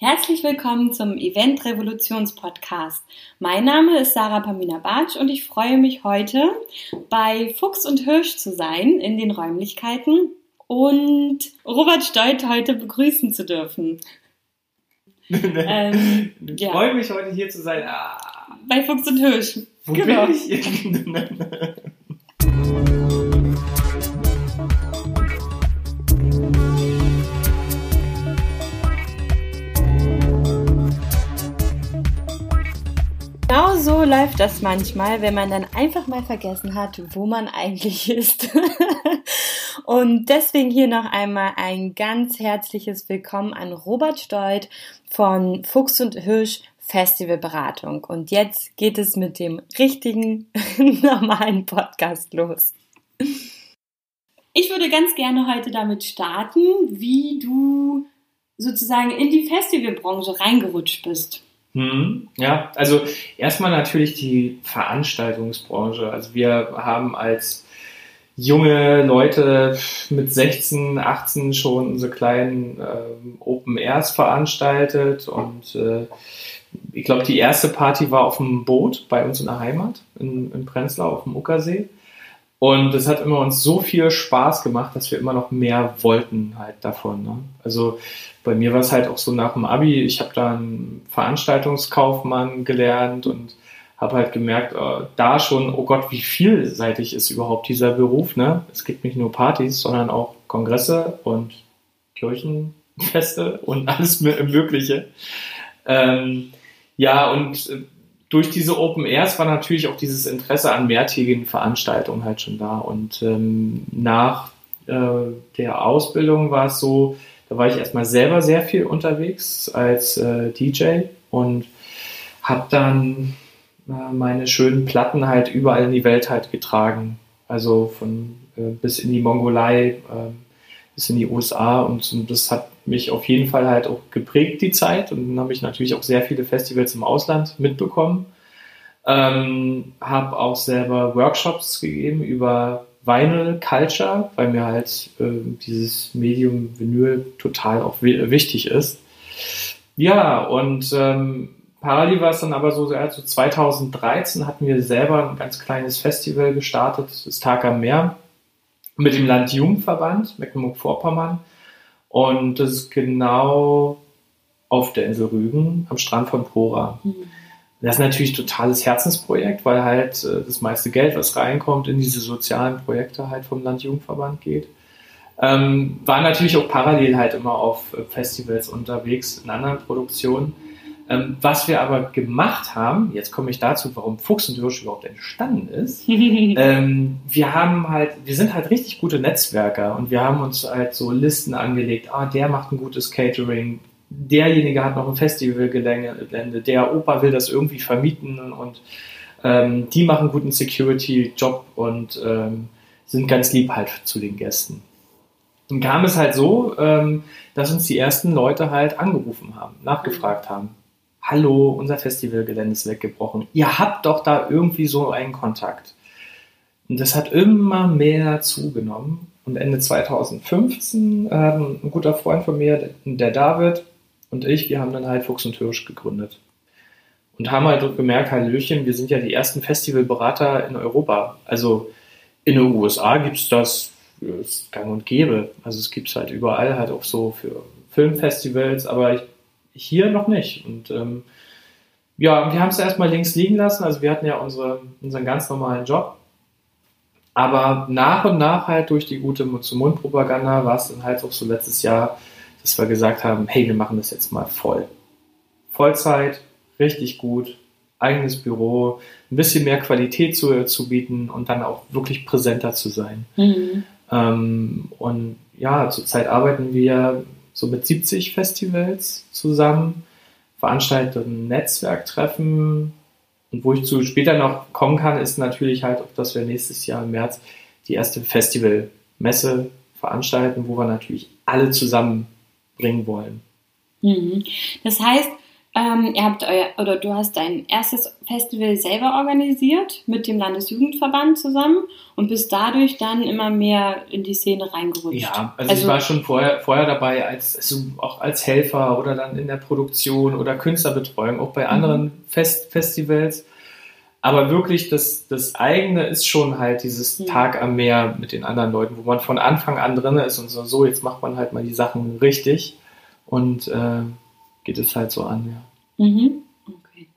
Herzlich willkommen zum Event Revolutions Podcast. Mein Name ist Sarah Pamina Bartsch und ich freue mich heute bei Fuchs und Hirsch zu sein in den Räumlichkeiten und Robert Stolt heute begrüßen zu dürfen. ähm, ich ja. freue mich heute hier zu sein. Ah. Bei Fuchs und Hirsch. Wo genau. bin ich? so läuft das manchmal, wenn man dann einfach mal vergessen hat, wo man eigentlich ist. Und deswegen hier noch einmal ein ganz herzliches Willkommen an Robert Stolt von Fuchs und Hirsch Festivalberatung. Und jetzt geht es mit dem richtigen, normalen Podcast los. Ich würde ganz gerne heute damit starten, wie du sozusagen in die Festivalbranche reingerutscht bist. Hm, ja, also erstmal natürlich die Veranstaltungsbranche. Also wir haben als junge Leute mit 16, 18 schon unsere kleinen äh, Open Airs veranstaltet und äh, ich glaube, die erste Party war auf dem Boot bei uns in der Heimat in, in Prenzlau auf dem Uckersee. Und es hat immer uns so viel Spaß gemacht, dass wir immer noch mehr wollten halt davon. Ne? Also bei mir war es halt auch so nach dem Abi, ich habe da einen Veranstaltungskaufmann gelernt und habe halt gemerkt, äh, da schon, oh Gott, wie vielseitig ist überhaupt dieser Beruf. Ne? Es gibt nicht nur Partys, sondern auch Kongresse und Kirchenfeste und alles Mögliche. Ähm, ja, und äh, durch diese Open Airs war natürlich auch dieses Interesse an mehrtägigen Veranstaltungen halt schon da. Und ähm, nach äh, der Ausbildung war es so, da war ich erstmal selber sehr viel unterwegs als äh, DJ und habe dann äh, meine schönen Platten halt überall in die Welt halt getragen. Also von äh, bis in die Mongolei, ähm, bis in die USA und, und das hat mich auf jeden Fall halt auch geprägt, die Zeit. Und dann habe ich natürlich auch sehr viele Festivals im Ausland mitbekommen. Ähm, habe auch selber Workshops gegeben über Vinyl Culture, weil mir halt äh, dieses Medium Vinyl total auch wichtig ist. Ja, und ähm, parallel war es dann aber so, also 2013 hatten wir selber ein ganz kleines Festival gestartet, das Tag am Meer, mit dem Landjugendverband Mecklenburg-Vorpommern. Und das ist genau auf der Insel Rügen am Strand von Pora. Mhm. Das ist natürlich ein totales Herzensprojekt, weil halt äh, das meiste Geld, was reinkommt, in diese sozialen Projekte halt vom Landjugendverband geht. Ähm, war natürlich auch parallel halt immer auf äh, Festivals unterwegs, in anderen Produktionen. Ähm, was wir aber gemacht haben, jetzt komme ich dazu, warum Fuchs und Hirsch überhaupt entstanden ist. ähm, wir haben halt, wir sind halt richtig gute Netzwerker und wir haben uns halt so Listen angelegt, ah, der macht ein gutes Catering, derjenige hat noch ein Festivalgelände, der Opa will das irgendwie vermieten und ähm, die machen guten Security-Job und ähm, sind ganz lieb halt zu den Gästen. Und kam es halt so, ähm, dass uns die ersten Leute halt angerufen haben, nachgefragt haben. Hallo, unser Festivalgelände ist weggebrochen. Ihr habt doch da irgendwie so einen Kontakt. Und das hat immer mehr zugenommen. Und Ende 2015 äh, ein guter Freund von mir, der David, und ich, wir haben dann halt Fuchs und Hirsch gegründet. Und haben halt gemerkt, Hallöchen, wir sind ja die ersten Festivalberater in Europa. Also in den USA gibt es das ist gang und gäbe. Also es gibt es halt überall, halt auch so für Filmfestivals, aber ich, hier noch nicht. Und ähm, ja, wir haben es erstmal links liegen lassen. Also wir hatten ja unsere, unseren ganz normalen Job. Aber nach und nach halt durch die gute Mund-zu-Mund-Propaganda war es dann halt auch so letztes Jahr dass wir gesagt haben, hey, wir machen das jetzt mal voll. Vollzeit, richtig gut, eigenes Büro, ein bisschen mehr Qualität zu, zu bieten und dann auch wirklich präsenter zu sein. Mhm. Ähm, und ja, zurzeit arbeiten wir so mit 70 Festivals zusammen, veranstalten Netzwerktreffen. Und wo ich zu später noch kommen kann, ist natürlich halt dass wir nächstes Jahr im März die erste Festivalmesse veranstalten, wo wir natürlich alle zusammen bringen wollen. Mhm. Das heißt, Ähm, ihr habt euer, oder du hast dein erstes Festival selber organisiert mit dem Landesjugendverband zusammen und bist dadurch dann immer mehr in die Szene reingerutscht. Ja, also, also ich war schon vorher, vorher dabei, als, also auch als Helfer oder dann in der Produktion oder Künstlerbetreuung, auch bei mhm. anderen Fest Festivals. Aber wirklich, das, das eigene ist schon halt dieses ja. Mhm. Tag am Meer mit den anderen Leuten, wo man von Anfang an drin ist und so, so jetzt macht man halt mal die Sachen richtig und äh, geht es halt so an, ja. Mhm. Okay.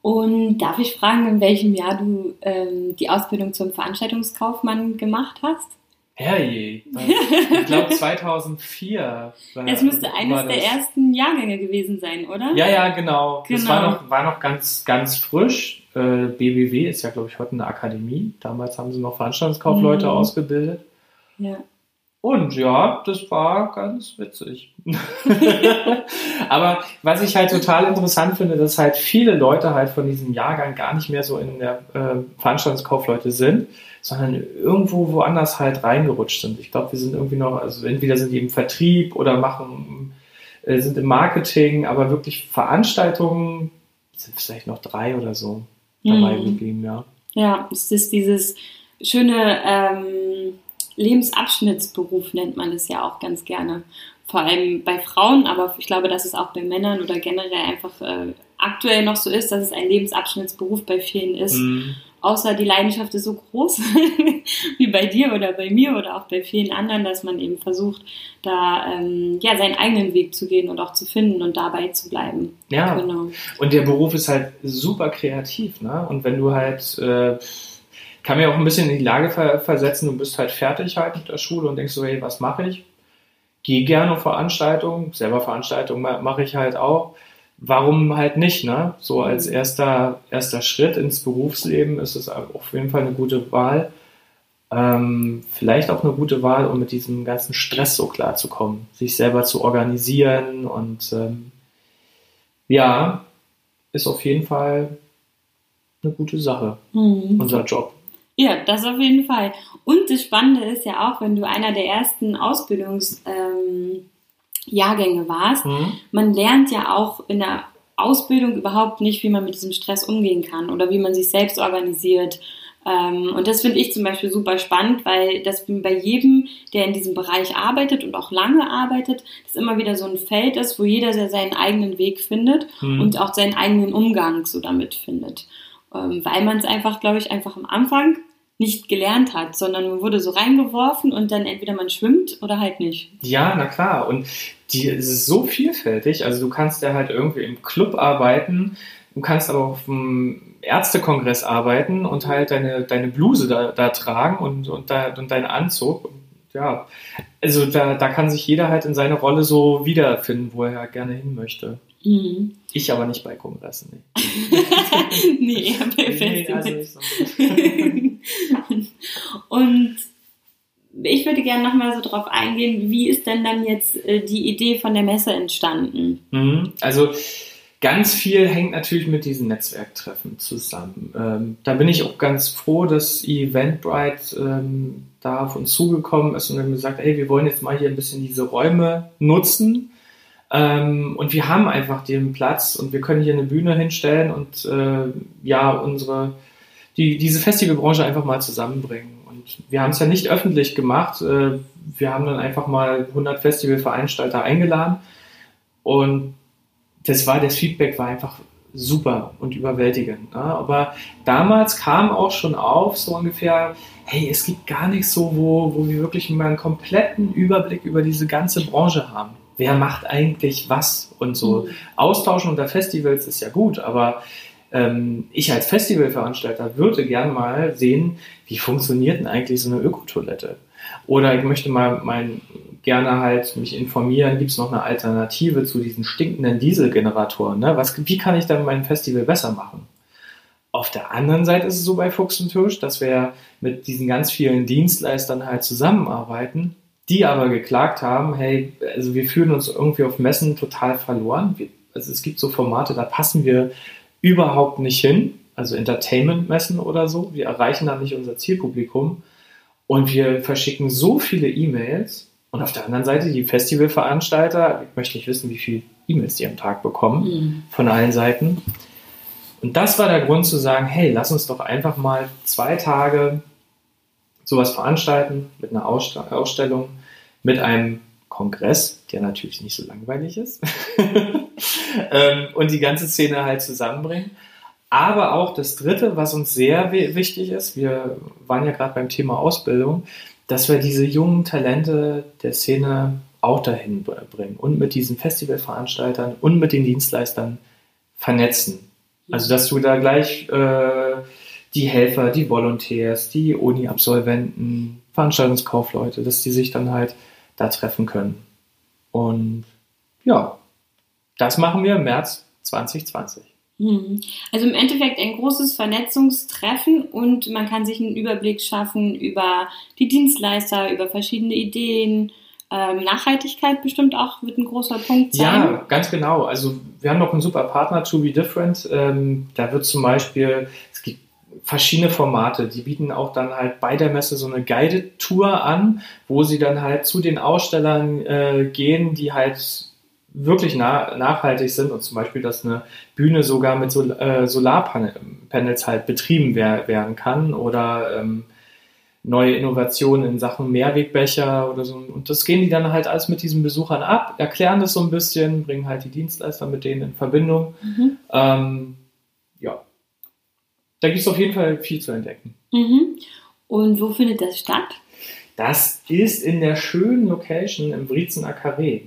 Und darf ich fragen, in welchem Jahr du ähm, die Ausbildung zum Veranstaltungskaufmann gemacht hast? Herrje, ich glaube 2004. War, es müsste eines der ersten Jahrgänge gewesen sein, oder? Ja, ja, genau. genau. Das war genau. noch, war noch ganz, ganz frisch. Äh, BBW ist ja, glaube ich, heute eine Akademie. Damals haben sie noch Veranstaltungskaufleute mhm. ausgebildet. Ja. Und ja, das war ganz witzig. Aber was ich halt total interessant finde, dass halt viele Leute halt von diesem Jahrgang gar nicht mehr so in der äh, Veranstaltungskaufleute sind, sondern irgendwo woanders halt reingerutscht sind. Ich glaube, wir sind irgendwie noch, also entweder sind die im Vertrieb oder machen, äh, sind im Marketing, aber wirklich Veranstaltungen sind vielleicht noch drei oder so dabei mhm. geblieben, ja. Ja, es ist dieses schöne ähm, Lebensabschnittsberuf, nennt man es ja auch ganz gerne. Vor allem bei Frauen, aber ich glaube, dass es auch bei Männern oder generell einfach äh, aktuell noch so ist, dass es ein Lebensabschnittsberuf bei vielen ist. Mhm. Außer die Leidenschaft ist so groß wie bei dir oder bei mir oder auch bei vielen anderen, dass man eben versucht, da ähm, ja seinen eigenen Weg zu gehen und auch zu finden und dabei zu bleiben. Ja. Genau. Und der Beruf ist halt super kreativ, ne? Und wenn du halt äh, kann mir auch ein bisschen in die Lage ver versetzen, du bist halt fertig halt mit der Schule und denkst so, hey, was mache ich? Geh gerne auf Veranstaltungen, selber Veranstaltungen mache ich halt auch. Warum halt nicht, ne? So als mhm. erster, erster Schritt ins Berufsleben ist es auf jeden Fall eine gute Wahl. Ähm, vielleicht auch eine gute Wahl, um mit diesem ganzen Stress so klar zu kommen, sich selber zu organisieren und ähm, ja, ist auf jeden Fall eine gute Sache, mhm. unser Job. Ja, das auf jeden Fall. Und das Spannende ist ja auch, wenn du einer der ersten Ausbildungsjahrgänge ähm, warst, mhm. man lernt ja auch in der Ausbildung überhaupt nicht, wie man mit diesem Stress umgehen kann oder wie man sich selbst organisiert. Ähm, und das finde ich zum Beispiel super spannend, weil das bei jedem, der in diesem Bereich arbeitet und auch lange arbeitet, das immer wieder so ein Feld ist, wo jeder seinen eigenen Weg findet mhm. und auch seinen eigenen Umgang so damit findet weil man es einfach, glaube ich, einfach am Anfang nicht gelernt hat, sondern man wurde so reingeworfen und dann entweder man schwimmt oder halt nicht. Ja, na klar. Und die es ist so vielfältig. Also du kannst ja halt irgendwie im Club arbeiten, du kannst aber auf dem Ärztekongress arbeiten und halt deine, deine Bluse da, da tragen und, und, da, und deinen Anzug. Ja, also da, da kann sich jeder halt in seine Rolle so wiederfinden, wo er gerne hin möchte. Mhm. Ich aber nicht bei Kongressen. Nee, nee bei Festivals. Nee, also Und ich würde gerne nochmal so drauf eingehen, wie ist denn dann jetzt äh, die Idee von der Messe entstanden? Mhm. Also ganz viel hängt natürlich mit diesen Netzwerktreffen zusammen. Ähm, da bin ich auch ganz froh, dass Eventbrite ähm, da auf uns zugekommen ist und dann gesagt, ey, wir wollen jetzt mal hier ein bisschen diese Räume nutzen ähm, und wir haben einfach den Platz und wir können hier eine Bühne hinstellen und äh, ja, unsere, die, diese Festivalbranche einfach mal zusammenbringen. Und wir haben es ja nicht öffentlich gemacht. Äh, wir haben dann einfach mal 100 Festivalveranstalter eingeladen und das war, das Feedback war einfach super und überwältigend. Ne? Aber damals kam auch schon auf, so ungefähr, hey, es gibt gar nichts so, wo, wo wir wirklich mal einen kompletten Überblick über diese ganze Branche haben wer macht eigentlich was und so. Mhm. Austauschen unter Festivals ist ja gut, aber ähm, ich als Festivalveranstalter würde gern mal sehen, wie funktioniert denn eigentlich so eine Ökotoilette? Oder ich möchte mal mein, gerne halt mich informieren, gibt es noch eine Alternative zu diesen stinkenden Dieselgeneratoren? Ne? Was, wie kann ich dann mein Festival besser machen? Auf der anderen Seite ist es so bei Fuchs und Tisch, dass wir mit diesen ganz vielen Dienstleistern halt zusammenarbeiten die aber geklagt haben, hey, also wir fühlen uns irgendwie auf Messen total verloren. Wir, also es gibt so Formate, da passen wir überhaupt nicht hin, also Entertainment-Messen oder so. Wir erreichen da nicht unser Zielpublikum und wir verschicken so viele E-Mails. Und auf der anderen Seite die Festivalveranstalter, ich möchte nicht wissen, wie viel E-Mails die am Tag bekommen mhm. von allen Seiten. Und das war der Grund zu sagen, hey, lass uns doch einfach mal zwei Tage sowas veranstalten mit einer Ausstellung, mit einem Kongress, der natürlich nicht so langweilig ist, ähm, und die ganze Szene halt zusammenbringen. Aber auch das Dritte, was uns sehr wichtig ist, wir waren ja gerade beim Thema Ausbildung, dass wir diese jungen Talente der Szene auch dahin bringen und mit diesen Festivalveranstaltern und mit den Dienstleistern vernetzen. Also dass du da gleich äh, die Helfer, die Volontärs, die Uni-Absolventen, Veranstaltungskaufleute, dass die sich dann halt da treffen können. Und ja, das machen wir im März 2020. Mhm. Also im Endeffekt ein großes Vernetzungstreffen und man kann sich einen Überblick schaffen über die Dienstleister, über verschiedene Ideen. Ähm, Nachhaltigkeit bestimmt auch wird ein großer Punkt sein. Ja, ganz genau. Also wir haben noch einen super Partner, To Be Different. Ähm, da wird zum Beispiel, es gibt verschiedene Formate. Die bieten auch dann halt bei der Messe so eine Guided Tour an, wo sie dann halt zu den Ausstellern äh, gehen, die halt wirklich na nachhaltig sind und zum Beispiel, dass eine Bühne sogar mit Sol äh, Solarpanels halt betrieben wer werden kann oder ähm, neue Innovationen in Sachen Mehrwegbecher oder so. Und das gehen die dann halt alles mit diesen Besuchern ab, erklären das so ein bisschen, bringen halt die Dienstleister mit denen in Verbindung. Mhm. Ähm, da gibt es auf jeden Fall viel zu entdecken. Mhm. Und wo findet das statt? Das ist in der schönen Location im Briezener Carré.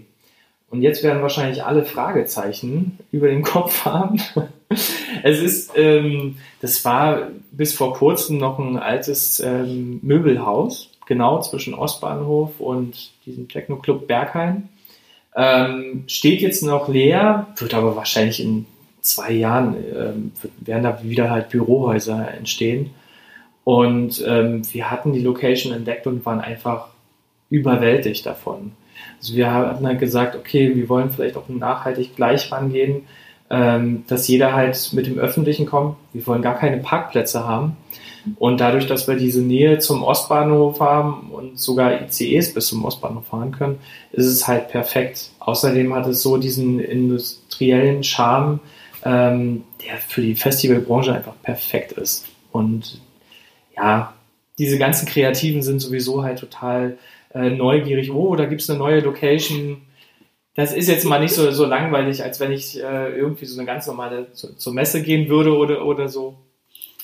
Und jetzt werden wahrscheinlich alle Fragezeichen über den Kopf haben. es ist, ähm, das war bis vor kurzem noch ein altes ähm, Möbelhaus, genau zwischen Ostbahnhof und diesem Techno-Club Berghain. Ähm, steht jetzt noch leer, wird aber wahrscheinlich in zwei Jahren, ähm, werden da wieder halt Bürohäuser entstehen. Und ähm, wir hatten die Location entdeckt und waren einfach überwältigt davon. Also wir hatten halt gesagt, okay, wir wollen vielleicht auch nachhaltig gleich rangehen, ähm, dass jeder halt mit dem Öffentlichen kommt. Wir wollen gar keine Parkplätze haben. Und dadurch, dass wir diese Nähe zum Ostbahnhof haben und sogar ICEs bis zum Ostbahnhof fahren können, ist es halt perfekt. Außerdem hat es so diesen industriellen Charme, ähm, der für die Festivalbranche einfach perfekt ist. Und ja, diese ganzen Kreativen sind sowieso halt total äh, neugierig, oh, da gibt es eine neue Location. Das ist jetzt mal nicht so, so langweilig, als wenn ich äh, irgendwie so eine ganz normale zu, zur Messe gehen würde oder, oder so.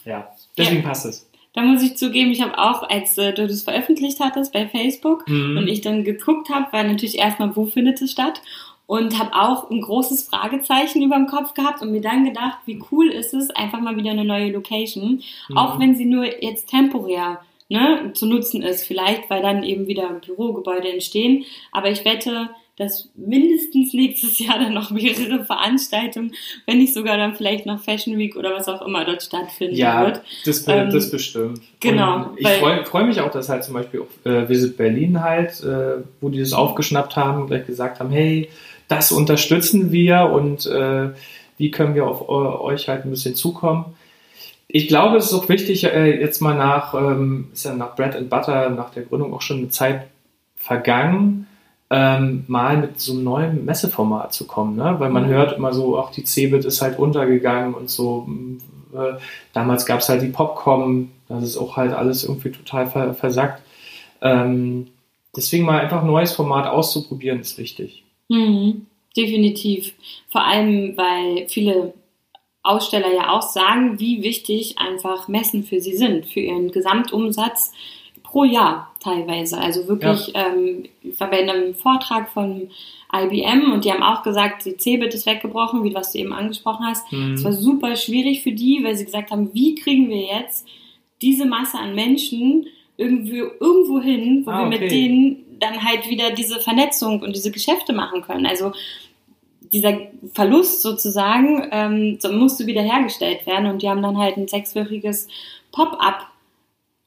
Ja, deswegen ja. passt es. Da muss ich zugeben, ich habe auch, als äh, du das veröffentlicht hattest bei Facebook mhm. und ich dann geguckt habe, war natürlich erstmal, wo findet es statt? Und habe auch ein großes Fragezeichen über dem Kopf gehabt und mir dann gedacht, wie cool ist es, einfach mal wieder eine neue Location, mhm. auch wenn sie nur jetzt temporär ne, zu nutzen ist. Vielleicht, weil dann eben wieder Bürogebäude entstehen. Aber ich wette, dass mindestens nächstes Jahr dann noch mehrere Veranstaltungen, wenn nicht sogar dann vielleicht noch Fashion Week oder was auch immer dort stattfinden ja, wird. Das, ähm, das bestimmt. Genau. Und ich freue freu mich auch, dass halt zum Beispiel auch äh, Visit Berlin halt, äh, wo die das aufgeschnappt haben gleich gesagt haben, hey, das unterstützen wir und äh, wie können wir auf euch halt ein bisschen zukommen ich glaube, es ist auch wichtig, äh, jetzt mal nach, ähm, ist ja nach Bread and Butter, nach der Gründung auch schon eine Zeit vergangen, ähm, mal mit so einem neuen Messeformat zu kommen, ne? weil man mhm. hört immer so, auch die Cebit ist halt untergegangen und so. Äh, damals gab es halt die Popcom, das ist auch halt alles irgendwie total ver versackt. Ähm, deswegen mal einfach ein neues Format auszuprobieren, ist wichtig. Mhm, definitiv. Vor allem, weil viele Aussteller ja auch sagen, wie wichtig einfach Messen für sie sind, für ihren Gesamtumsatz pro Jahr teilweise. Also wirklich, ja. ähm, ich war bei einem Vortrag von IBM und die haben auch gesagt, die Cebit ist weggebrochen, wie was du eben angesprochen hast. Es mhm. war super schwierig für die, weil sie gesagt haben, wie kriegen wir jetzt diese Masse an Menschen irgendwie irgendwo hin, wo ah, wir mit denen dann halt wieder diese Vernetzung und diese Geschäfte machen können. Also dieser Verlust sozusagen ähm, so musste wiederhergestellt werden und die haben dann halt ein sechswöchiges Pop-up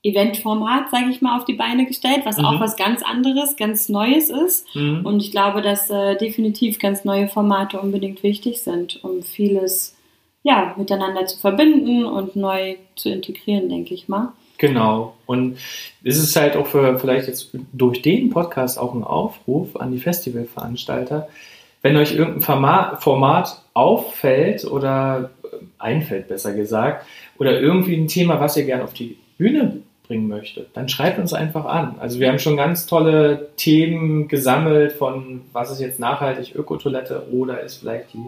Eventformat, sage ich mal, auf die Beine gestellt, was mhm. auch was ganz anderes, ganz Neues ist. Mhm. Und ich glaube, dass äh, definitiv ganz neue Formate unbedingt wichtig sind, um vieles ja, miteinander zu verbinden und neu zu integrieren, denke ich mal. Genau. Und es ist halt auch für vielleicht jetzt durch den Podcast auch ein Aufruf an die Festivalveranstalter, wenn euch irgendein Format, auffällt oder äh, einfällt, besser gesagt, oder irgendwie ein Thema, was ihr gerne auf die Bühne bringen möchtet, dann schreibt uns einfach an. Also wir haben schon ganz tolle Themen gesammelt von, was ist jetzt nachhaltig Ökotoilette oder ist vielleicht die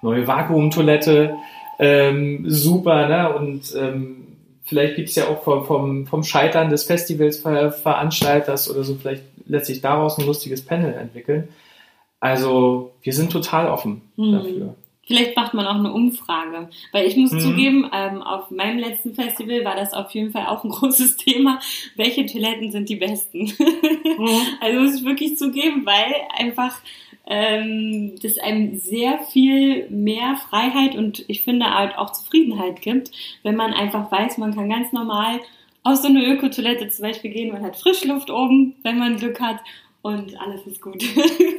neue Vakuumtoilette ähm, super, ne? Und ähm, vielleicht gibt es ja auch vom, vom, vom Scheitern des Festivals Ver Veranstalters oder so, vielleicht lässt sich daraus ein lustiges Panel entwickeln. Also wir sind total offen mhm. dafür. Vielleicht macht man auch eine Umfrage. Weil ich muss mhm. zugeben, ähm, auf meinem letzten Festival war das auf jeden Fall auch ein großes Thema. Welche Toiletten sind die besten? Mhm. also muss ich wirklich zugeben, weil einfach ähm, das einem sehr viel mehr Freiheit und ich finde halt auch Zufriedenheit gibt, wenn man einfach weiß, man kann ganz normal aus so einer Ökotoilette zum Beispiel gehen, man hat Frischluft oben, wenn man Glück hat und alles ist gut.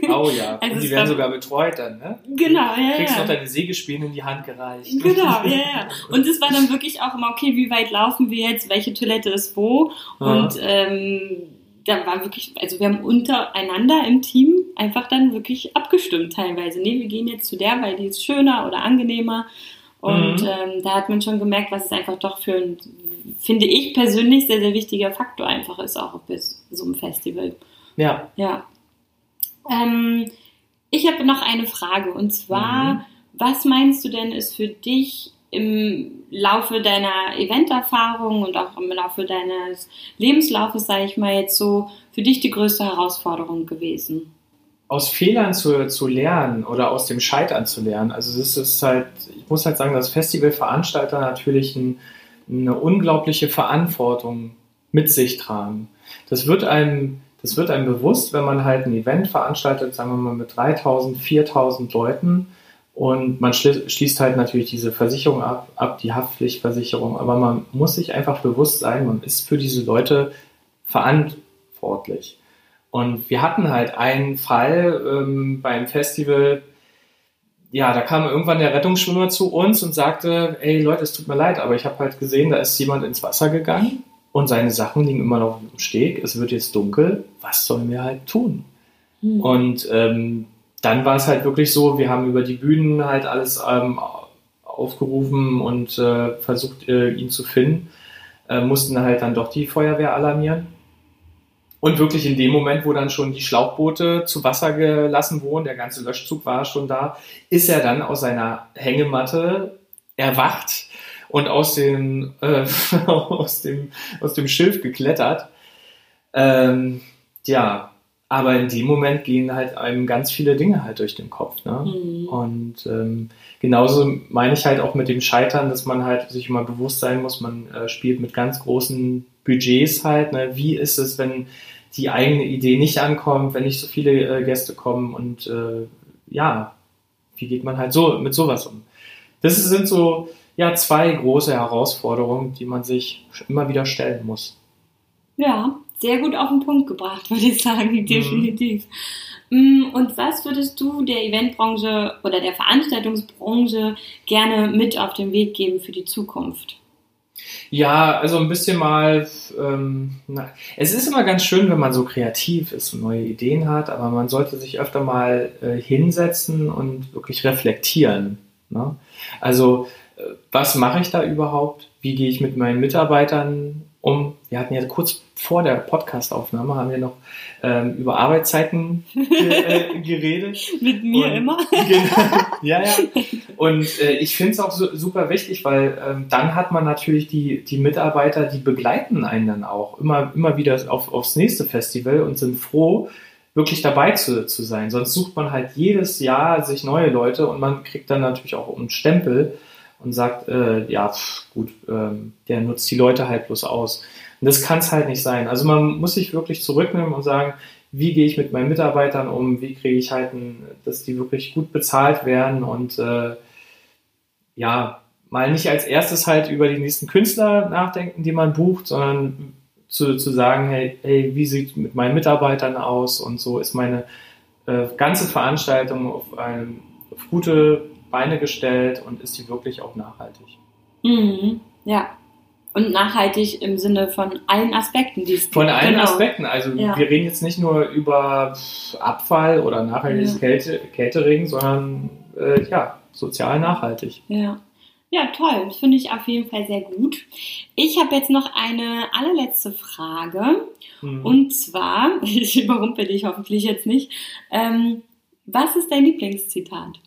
Oh ja, also und die werden sogar betreut dann, ne? Genau, ja. Du kriegst ja. noch deine Sägespäne in die Hand gereicht. Genau, ja, ja. Und es war dann wirklich auch immer, okay, wie weit laufen wir jetzt, welche Toilette ist wo und ähm, da war wirklich, also wir haben untereinander im Team einfach dann wirklich abgestimmt teilweise. Nee, wir gehen jetzt zu der, weil die ist schöner oder angenehmer. Und mhm. ähm, da hat man schon gemerkt, was es einfach doch für ein, finde ich persönlich, sehr, sehr wichtiger Faktor einfach ist, auch auf so einem Festival. Ja. Ja. Ähm, ich habe noch eine Frage und zwar, mhm. was meinst du denn ist für dich im Laufe deiner Eventerfahrung und auch im Laufe deines Lebenslaufes, sage ich mal jetzt so, für dich die größte Herausforderung gewesen? Aus Fehlern zu, zu lernen oder aus dem Scheitern zu lernen. Also das ist halt, ich muss halt sagen, dass Festivalveranstalter natürlich ein, eine unglaubliche Verantwortung mit sich tragen. Das wird einem das wird einem bewusst, wenn man halt ein Event veranstaltet, sagen wir mal mit 3000, 4000 Leuten und man schließt halt natürlich diese Versicherung ab, ab, die Haftpflichtversicherung, aber man muss sich einfach bewusst sein, man ist für diese Leute verantwortlich. Und wir hatten halt einen Fall ähm, beim Festival, ja, da kam irgendwann der Rettungsschwimmer zu uns und sagte, ey Leute, es tut mir leid, aber ich habe halt gesehen, da ist jemand ins Wasser gegangen und seine Sachen liegen immer noch im Steg. Es wird jetzt dunkel. Was sollen wir halt tun? Mhm. Und ähm, dann war es halt wirklich so, wir haben über die Bühnen halt alles ähm, aufgerufen und äh, versucht, äh, ihn zu finden. Äh, mussten halt dann doch die Feuerwehr alarmieren. Und wirklich in dem Moment, wo dann schon die Schlauchboote zu Wasser gelassen wurden, der ganze Löschzug war schon da, ist er dann aus seiner Hängematte erwacht und aus, den, äh, aus, dem, aus dem Schilf geklettert. Ähm, ja, aber in dem Moment gehen halt einem ganz viele Dinge halt durch den Kopf. Ne? Mhm. Und ähm, genauso meine ich halt auch mit dem Scheitern, dass man halt sich immer bewusst sein muss, man äh, spielt mit ganz großen Budgets halt. Ne? Wie ist es, wenn die eigene Idee nicht ankommt, wenn nicht so viele äh, Gäste kommen und äh, ja, wie geht man halt so mit sowas um? Das sind so ja zwei große Herausforderungen, die man sich immer wieder stellen muss. Ja, sehr gut auf den Punkt gebracht, würde ich sagen, mhm. definitiv. Mhm. Und was würdest du der Eventbranche oder der Veranstaltungsbranche gerne mit auf den Weg geben für die Zukunft? Ja, also ein bisschen mal, ähm, na, es ist immer ganz schön, wenn man so kreativ ist und neue Ideen hat, aber man sollte sich öfter mal äh, hinsetzen und wirklich reflektieren. Ne? Also was mache ich da überhaupt? Wie gehe ich mit meinen Mitarbeitern um? Wir hatten ja kurz vor der Podcastaufnahme haben wir noch ähm, über Arbeitszeiten äh, geredet. mit mir Und, immer. genau, ja, ja. Und äh, ich finde es auch so, super wichtig, weil ähm, dann hat man natürlich die, die Mitarbeiter, die begleiten einen dann auch immer, immer wieder auf, aufs nächste Festival und sind froh, wirklich dabei zu, zu sein. Sonst sucht man halt jedes Jahr sich neue Leute und man kriegt dann natürlich auch einen Stempel und sagt, äh, ja, pff, gut, ähm, der nutzt die Leute halt bloß aus. Und das kann es halt nicht sein. Also man muss sich wirklich zurücknehmen und sagen, wie gehe ich mit meinen Mitarbeitern um, wie kriege ich halt, ein, dass die wirklich gut bezahlt werden und äh, ja, mal nicht als erstes halt über die nächsten Künstler nachdenken, die man bucht, sondern zu, zu sagen, hey, hey, wie sieht mit meinen Mitarbeitern aus und so ist meine äh, ganze Veranstaltung auf, ein, auf gute Beine gestellt und ist die wirklich auch nachhaltig. Mhm. Ja, Und nachhaltig im Sinne von allen Aspekten. Die es Von allen genau. Aspekten. Also Ja. wir reden jetzt nicht nur über Abfall oder nachhaltiges Ja. Kälte, Catering, sondern äh, ja, sozial nachhaltig. Ja. Ja, toll. Das finde ich auf jeden Fall sehr gut. Ich habe jetzt noch eine allerletzte Frage. Mhm. Und zwar, ich überrumpel dich hoffentlich jetzt nicht, ähm, was ist dein Lieblingszitat?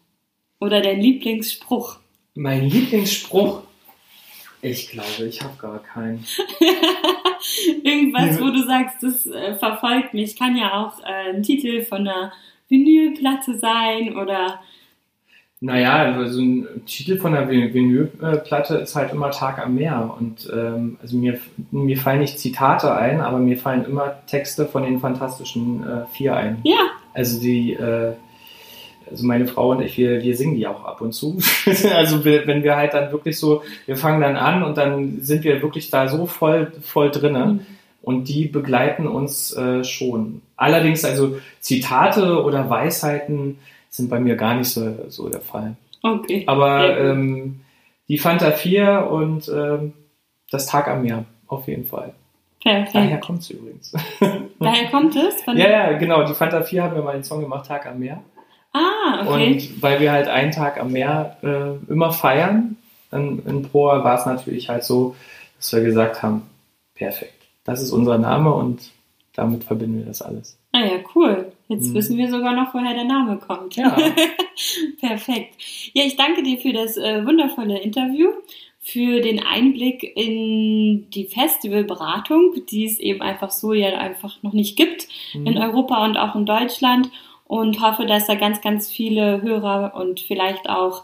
Oder dein Lieblingsspruch? mein Lieblingsspruch, ich glaube, ich habe gar keinen. Irgendwas, wo du sagst, das äh, verfolgt mich. Kann ja auch äh, ein Titel von einer Vinylplatte sein oder Naja, also ein Titel von der Vin- Vinylplatte ist halt immer Tag am Meer. Und ähm, also mir, mir fallen nicht Zitate ein, aber mir fallen immer Texte von den Fantastischen äh, Vier ein. ja, Also die, äh, also meine Frau und ich, wir, wir singen die auch ab und zu. also wir, wenn wir halt dann wirklich so, wir fangen dann an und dann sind wir wirklich da so voll, voll drinne. Mhm. Und die begleiten uns äh, schon. Allerdings, also Zitate oder Weisheiten sind bei mir gar nicht so, so der Fall. okay. Aber ähm, die Fanta 4 und ähm, das Tag am Meer, auf jeden Fall. Daher Perfekt. kommt es übrigens. Daher kommt es? Ja, ja, genau. Die Fanta 4 haben wir mal einen Song gemacht, Tag am Meer. Ah, okay. Und weil wir halt einen Tag am Meer äh, immer feiern, in, in Proa war es natürlich halt so, dass wir gesagt haben, perfekt, das ist unser Name und damit verbinden wir das alles. Ah ja, cool. Jetzt Mhm. wissen wir sogar noch, woher der Name kommt. Ja. Perfekt. Ja, ich danke dir für das äh, wundervolle Interview, für den Einblick in die Festivalberatung, die es eben einfach so ja einfach noch nicht gibt in Mhm. Europa und auch in Deutschland und hoffe, dass da ganz, ganz viele Hörer und vielleicht auch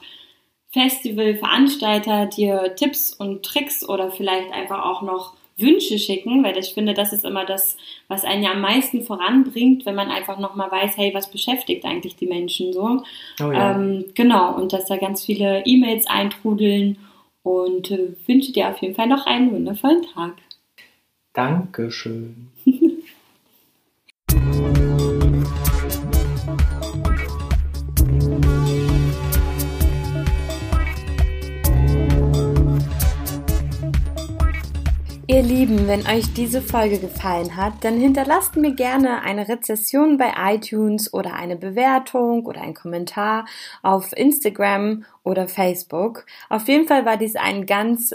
Festivalveranstalter dir Tipps und Tricks oder vielleicht einfach auch noch Wünsche schicken, weil ich finde, das ist immer das, was einen ja am meisten voranbringt, wenn man einfach nochmal weiß, hey, was beschäftigt eigentlich die Menschen so. Oh ja. Ähm, genau, und dass da ganz viele E-Mails eintrudeln und äh, wünsche dir auf jeden Fall noch einen wundervollen Tag. Dankeschön. Ihr Lieben, wenn euch diese Folge gefallen hat, dann hinterlasst mir gerne eine Rezession bei iTunes oder eine Bewertung oder einen Kommentar auf Instagram oder Facebook. Auf jeden Fall war dies ein ganz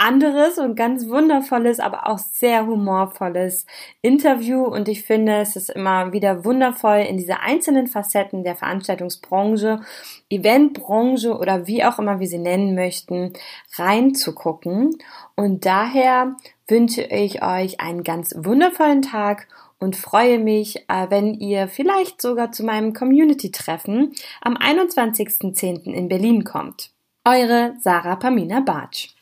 anderes und ganz wundervolles, aber auch sehr humorvolles Interview und ich finde, es ist immer wieder wundervoll, in diese einzelnen Facetten der Veranstaltungsbranche, Eventbranche oder wie auch immer wir sie nennen möchten, reinzugucken. Und daher wünsche ich euch einen ganz wundervollen Tag und freue mich, äh, wenn ihr vielleicht sogar zu meinem Community-Treffen am 21.10. in Berlin kommt. Eure Sarah Pamina Bartsch.